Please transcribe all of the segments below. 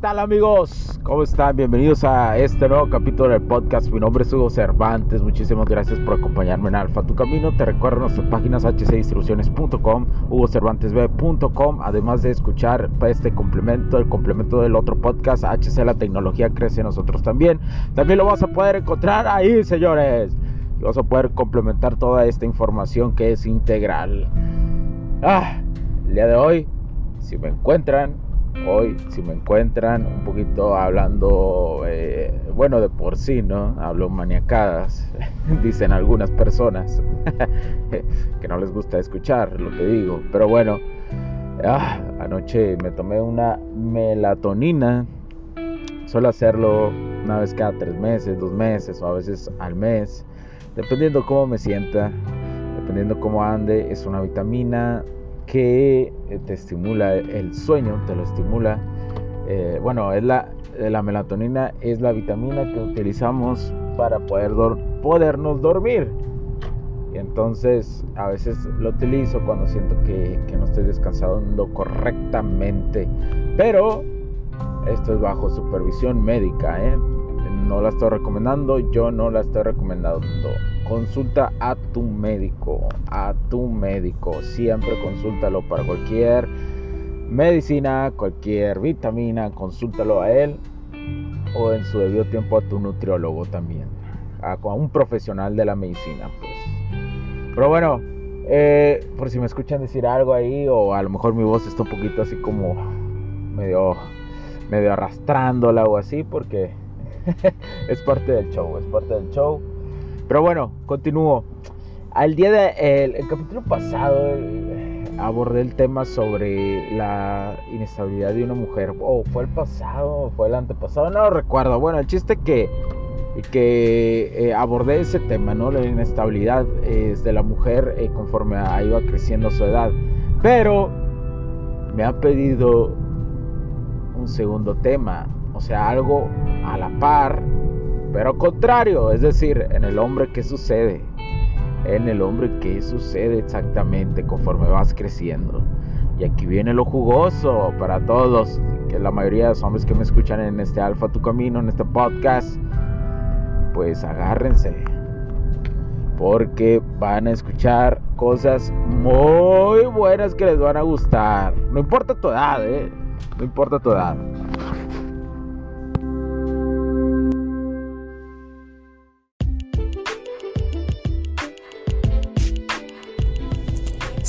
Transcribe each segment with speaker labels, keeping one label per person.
Speaker 1: Tal amigos? ¿Cómo están? Bienvenidos a este nuevo capítulo del podcast. Mi nombre es Hugo Cervantes. Muchísimas gracias por acompañarme en Alfa Tu Camino. Te recuerdo nuestras páginas hcdistribuciones.com, hugocervantesb.com, además de escuchar este complemento, el complemento del otro podcast, HC La Tecnología Crece Nosotros también. También lo vas a poder encontrar ahí, señores. Y vas a poder complementar toda esta información que es integral. Ah, el día de hoy, si me encuentran hoy, si me encuentran un poquito hablando, eh, bueno, de por sí, ¿no? Hablo maniacadas, dicen algunas personas, que no les gusta escuchar lo que digo, pero bueno, ah, anoche me tomé una melatonina, suelo hacerlo una vez cada tres meses, dos meses o a veces al mes, dependiendo cómo me sienta, dependiendo cómo ande, es una vitamina que eh, te estimula el sueño, te lo estimula. Eh, bueno, es la, la melatonina es la vitamina que utilizamos para poder podernos dormir. Y entonces a veces lo utilizo cuando siento que, que no estoy descansando correctamente. Pero esto es bajo supervisión médica, ¿eh? No la estoy recomendando, yo no la estoy recomendando. Consulta a tu médico, a tu médico. Siempre consúltalo para cualquier medicina, cualquier vitamina, consúltalo a él o en su debido tiempo a tu nutriólogo también, a, un profesional de la medicina, pues. Pero bueno, eh, por si me escuchan decir algo ahí o a lo mejor mi voz está un poquito así como medio, medio arrastrándola o así, porque es parte del show, es parte del show. Pero bueno, continúo. Al día de el, capítulo pasado eh, abordé el tema sobre la inestabilidad de una mujer. O oh, fue el pasado, fue el antepasado, no lo recuerdo. Bueno, el chiste que que eh, abordé ese tema, ¿no? La inestabilidad de la mujer eh, conforme iba creciendo su edad. Pero me ha pedido un segundo tema, o sea, algo a la par pero contrario, es decir, en el hombre, ¿qué sucede? En el hombre, ¿qué sucede exactamente conforme vas creciendo? Y aquí viene lo jugoso para todos, que la mayoría de los hombres que me escuchan en este Alfa Tu Camino, en este podcast, pues agárrense. Porque van a escuchar cosas muy buenas que les van a gustar. No importa tu edad, ¿eh? No importa tu edad.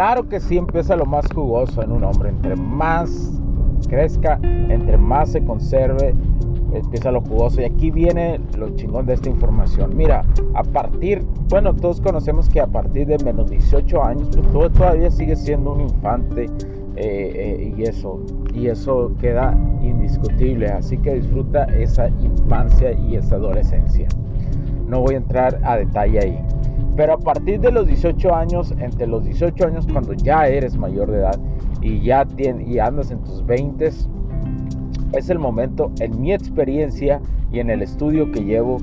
Speaker 1: Claro que sí empieza lo más jugoso en un hombre. Entre más crezca, entre más se conserve, empieza lo jugoso. Y aquí viene lo chingón de esta información. Mira, a partir, bueno, todos conocemos que a partir de menos 18 años, pues todo todavía sigue siendo un infante. Eh, eh, y eso, y eso queda indiscutible así que disfruta esa infancia y esa adolescencia. No voy a entrar a detalle ahí. Pero a partir de los 18 años, entre los 18 años cuando ya eres mayor de edad y ya tienes, y andas en tus 20, es el momento, en mi experiencia y en el estudio que llevo,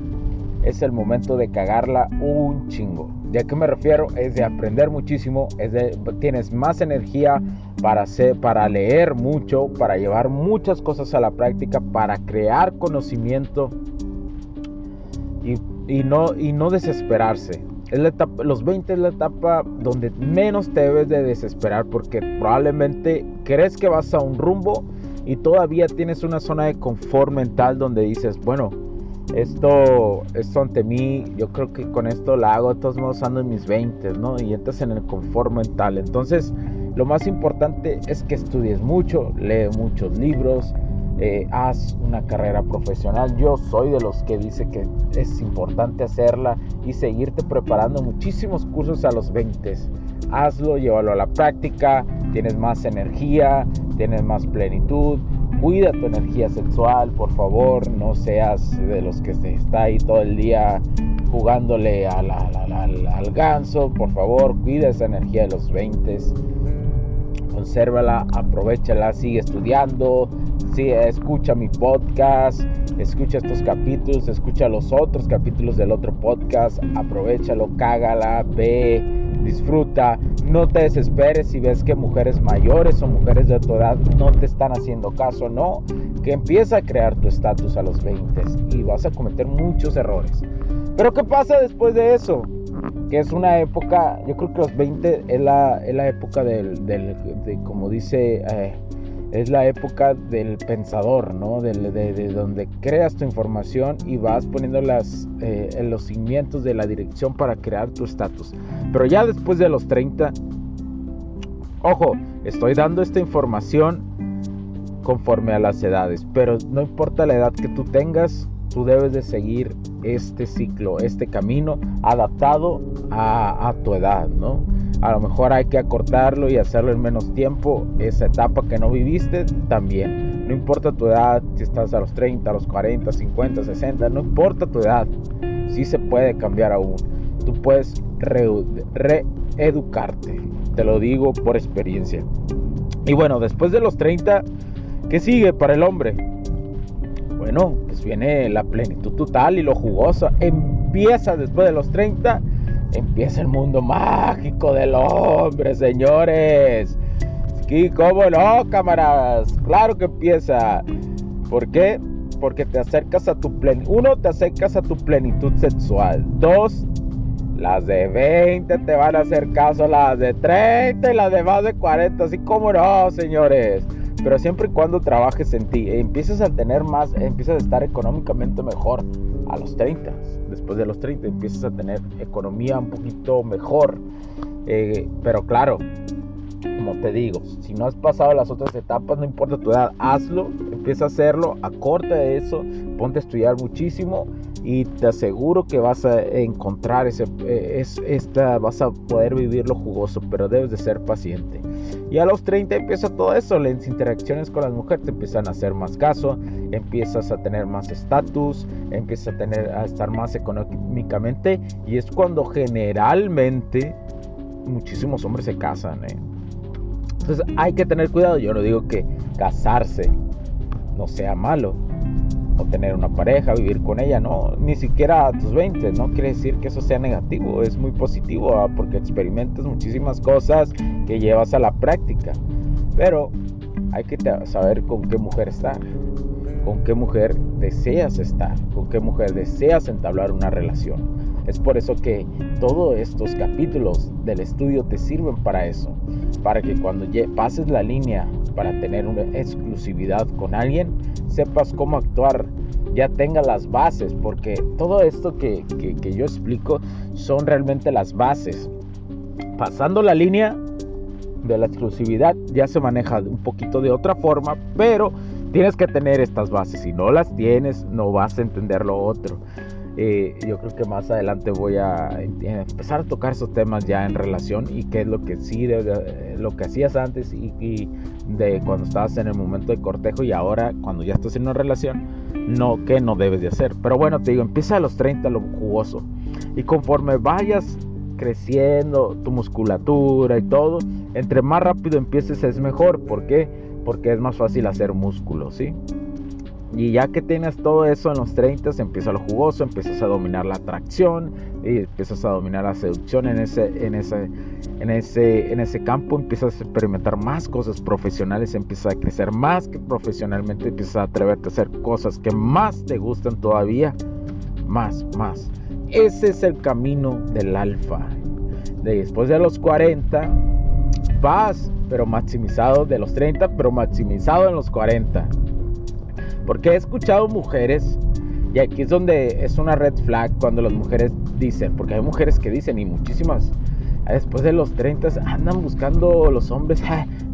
Speaker 1: es el momento de cagarla un chingo. ¿De a qué me refiero? Es de aprender muchísimo, es de, tienes más energía para, hacer, para leer mucho, para llevar muchas cosas a la práctica, para crear conocimiento y, y no, y no desesperarse. Es la etapa, los 20 es la etapa donde menos te debes de desesperar porque probablemente crees que vas a un rumbo y todavía tienes una zona de confort mental donde dices, bueno, esto, esto ante mí, yo creo que con esto la hago de todos modos ando en mis 20, ¿no? Y entras en el confort mental. Entonces, lo más importante es que estudies mucho, lee muchos libros, eh, haz una carrera profesional. Yo soy de los que dice que es importante hacerla y seguirte preparando muchísimos cursos a los 20. Hazlo, llévalo a la práctica, tienes más energía, tienes más plenitud, cuida tu energía sexual, por favor, no seas de los que está ahí todo el día jugándole al, al, ganso, por favor, cuida esa energía de los 20, consérvala, aprovechala, sigue estudiando, sigue, escucha mi podcast, escucha estos capítulos, escucha los otros capítulos del otro podcast, aprovechalo, cágala, ve, disfruta, no te desesperes si ves que mujeres mayores o mujeres de tu edad no te están haciendo caso, no, que empieza a crear tu estatus a los 20 y vas a cometer muchos errores. Pero ¿qué pasa después de eso? Que es una época, yo creo que los 20 es la, es la época del, del de, como dice... Eh, es la época del pensador, ¿no? De, de, donde creas tu información y vas poniendo las, eh, los cimientos de la dirección para crear tu estatus. Pero ya después de los 30, ojo, estoy dando esta información conforme a las edades, pero no importa la edad que tú tengas, tú debes de seguir este ciclo, este camino adaptado a, a tu edad, ¿no? A lo mejor hay que acortarlo y hacerlo en menos tiempo. Esa etapa que no viviste también. No importa tu edad, si estás a los 30, a los 40, 50, 60, no importa tu edad. Sí se puede cambiar aún. Tú puedes reeducarte. Te lo digo por experiencia. Y bueno, después de los 30, ¿qué sigue para el hombre? Bueno, pues viene la plenitud total y lo jugoso. Empieza después de los 30 empieza el mundo mágico del hombre, señores. ¿Y cómo no, camaradas? Claro que empieza. ¿Por qué? Porque te acercas a tu plenitud. Uno, te acercas a tu plenitud sexual. Dos, las de 20 te van a hacer caso, las de 30 y las de más de 40. Así como no, señores. Pero siempre y cuando trabajes en ti, empiezas a tener más, empiezas a estar económicamente mejor a los 30. Después de los 30 empiezas a tener economía un poquito mejor. Eh, pero claro, como te digo, si no has pasado las otras etapas, no importa tu edad, hazlo, empieza a hacerlo, acorta eso, ponte a estudiar muchísimo y te aseguro que vas a encontrar ese, eh, es, esta, vas a poder vivirlo jugoso, pero debes de ser paciente. Y a los 30 empieza todo eso, las interacciones con las mujeres te empiezan a hacer más caso, empiezas a tener más estatus, empiezas a, tener, a estar más económicamente y es cuando generalmente muchísimos hombres se casan. ¿eh? Entonces hay que tener cuidado, yo no digo que casarse no sea malo, o tener una pareja, vivir con ella, no, ni siquiera a tus 20, no quiere decir que eso sea negativo, es muy positivo, ¿ah? porque experimentas muchísimas cosas que llevas a la práctica, pero hay que saber con qué mujer estar, con qué mujer deseas estar, con qué mujer deseas entablar una relación. Es por eso que todos estos capítulos del estudio te sirven para eso, para que cuando pases la línea para tener una exclusividad con alguien, sepas cómo actuar, ya tenga las bases, porque todo esto que, que yo explico son realmente las bases. Pasando la línea de la exclusividad ya se maneja un poquito de otra forma, pero tienes que tener estas bases. Si no las tienes, no vas a entender lo otro. Eh, yo creo que más adelante voy a empezar a tocar esos temas ya en relación y qué es lo que sí, lo que hacías antes y, de cuando estabas en el momento de cortejo y ahora cuando ya estás en una relación, no, que no debes de hacer. Pero bueno, te digo, empieza a los 30 lo jugoso y conforme vayas creciendo tu musculatura y todo, entre más rápido empieces es mejor. ¿Por qué? Porque es más fácil hacer músculo, ¿sí? Y ya que tienes todo eso en los 30, empieza lo jugoso, empiezas a dominar la atracción, y empiezas a dominar la seducción en ese, en ese, en ese, en ese campo, empiezas a experimentar más cosas profesionales, empiezas a crecer más que profesionalmente, empiezas a atreverte a hacer cosas que más te gustan todavía, más, más. Ese es el camino del alfa. Después de los 40, vas, pero maximizado de los 30, pero maximizado en los 40 porque he escuchado mujeres, y aquí es donde es una red flag cuando las mujeres dicen, porque hay mujeres que dicen, y muchísimas, después de los 30 andan buscando los hombres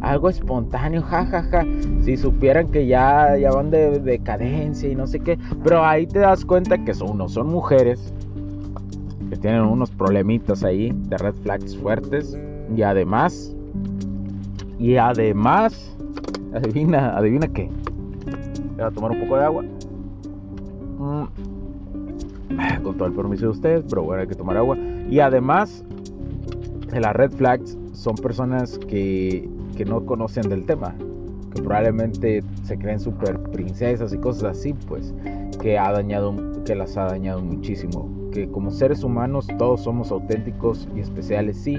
Speaker 1: algo espontáneo, jajaja. Si supieran que ya, ya van de decadencia y no sé qué. Pero ahí te das cuenta que son, no son mujeres que tienen unos problemitas ahí de red flags fuertes. Y además, y además, adivina, adivina qué. Voy a tomar un poco de agua. Mm. Con todo el permiso de ustedes, pero bueno, hay que tomar agua. Y además, las red flags son personas que, que no conocen del tema, que probablemente se creen super princesas y cosas así, pues, que ha dañado, que las ha dañado muchísimo. Que como seres humanos todos somos auténticos y especiales, sí,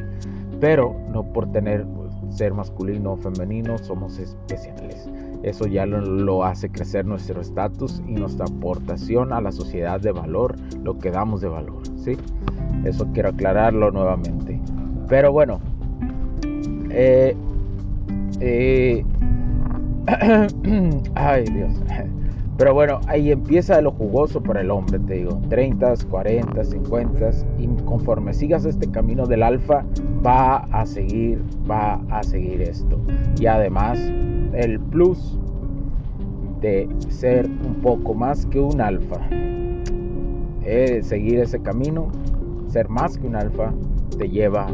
Speaker 1: pero no por tener ser masculino o femenino somos especiales. Eso ya lo, hace crecer nuestro estatus y nuestra aportación a la sociedad de valor, lo que damos de valor, ¿sí? Eso quiero aclararlo nuevamente. Pero bueno, eh, eh, ay Dios. Pero bueno, ahí empieza lo jugoso para el hombre, te digo. 30, 40, 50. Y conforme sigas este camino del alfa, va a seguir, va a seguir esto. Y además, el plus de ser un poco más que un alfa. seguir ese camino, ser más que un alfa, te lleva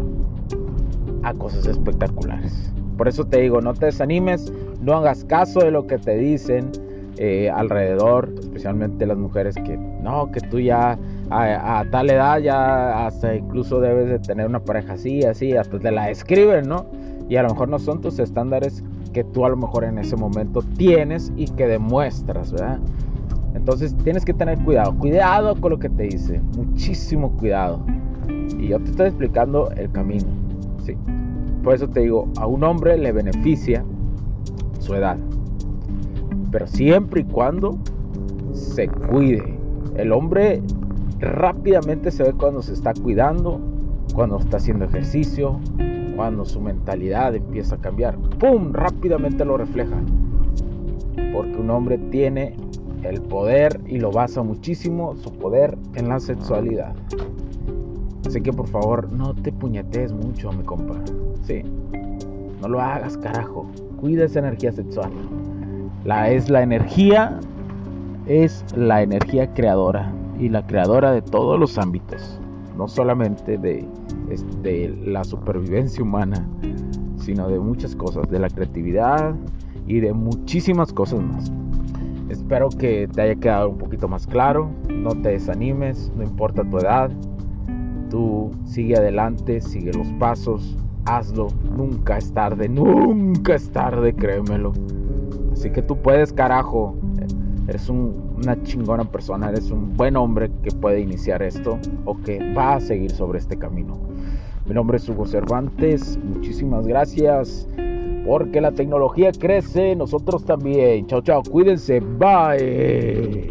Speaker 1: a cosas espectaculares. Por eso te digo, no te desanimes, no hagas caso de lo que te dicen eh, alrededor, especialmente las mujeres que no, que tú ya a, tal edad ya hasta incluso debes de tener una pareja así, así, hasta te la escriben, ¿no? Y a lo mejor no son tus estándares que tú a lo mejor en ese momento tienes y que demuestras, ¿verdad? Entonces tienes que tener cuidado, cuidado con lo que te dice, muchísimo cuidado. Y yo te estoy explicando el camino, ¿sí? Por eso te digo, a un hombre le beneficia su edad, pero siempre y cuando se cuide. El hombre rápidamente se ve cuando se está cuidando, cuando está haciendo ejercicio, cuando su mentalidad empieza a cambiar, ¡pum! rápidamente lo refleja. Porque un hombre tiene el poder y lo basa muchísimo su poder en la sexualidad. Así que por favor, no te puñetes mucho, mi compa. Sí. No lo hagas, carajo. Cuida esa energía sexual. La es la energía es la energía creadora y la creadora de todos los ámbitos, no solamente de de la supervivencia humana, sino de muchas cosas, de la creatividad y de muchísimas cosas más. Espero que te haya quedado un poquito más claro, no te desanimes, no importa tu edad, tú sigue adelante, sigue los pasos, hazlo, nunca es tarde, nunca es tarde, créemelo. Así que tú puedes, carajo, eres una chingona persona, eres un buen hombre que puede iniciar esto o que va a seguir sobre este camino. Mi nombre es Hugo Cervantes. Muchísimas gracias. Porque la tecnología crece, nosotros también. Chao, chao. Cuídense. Bye.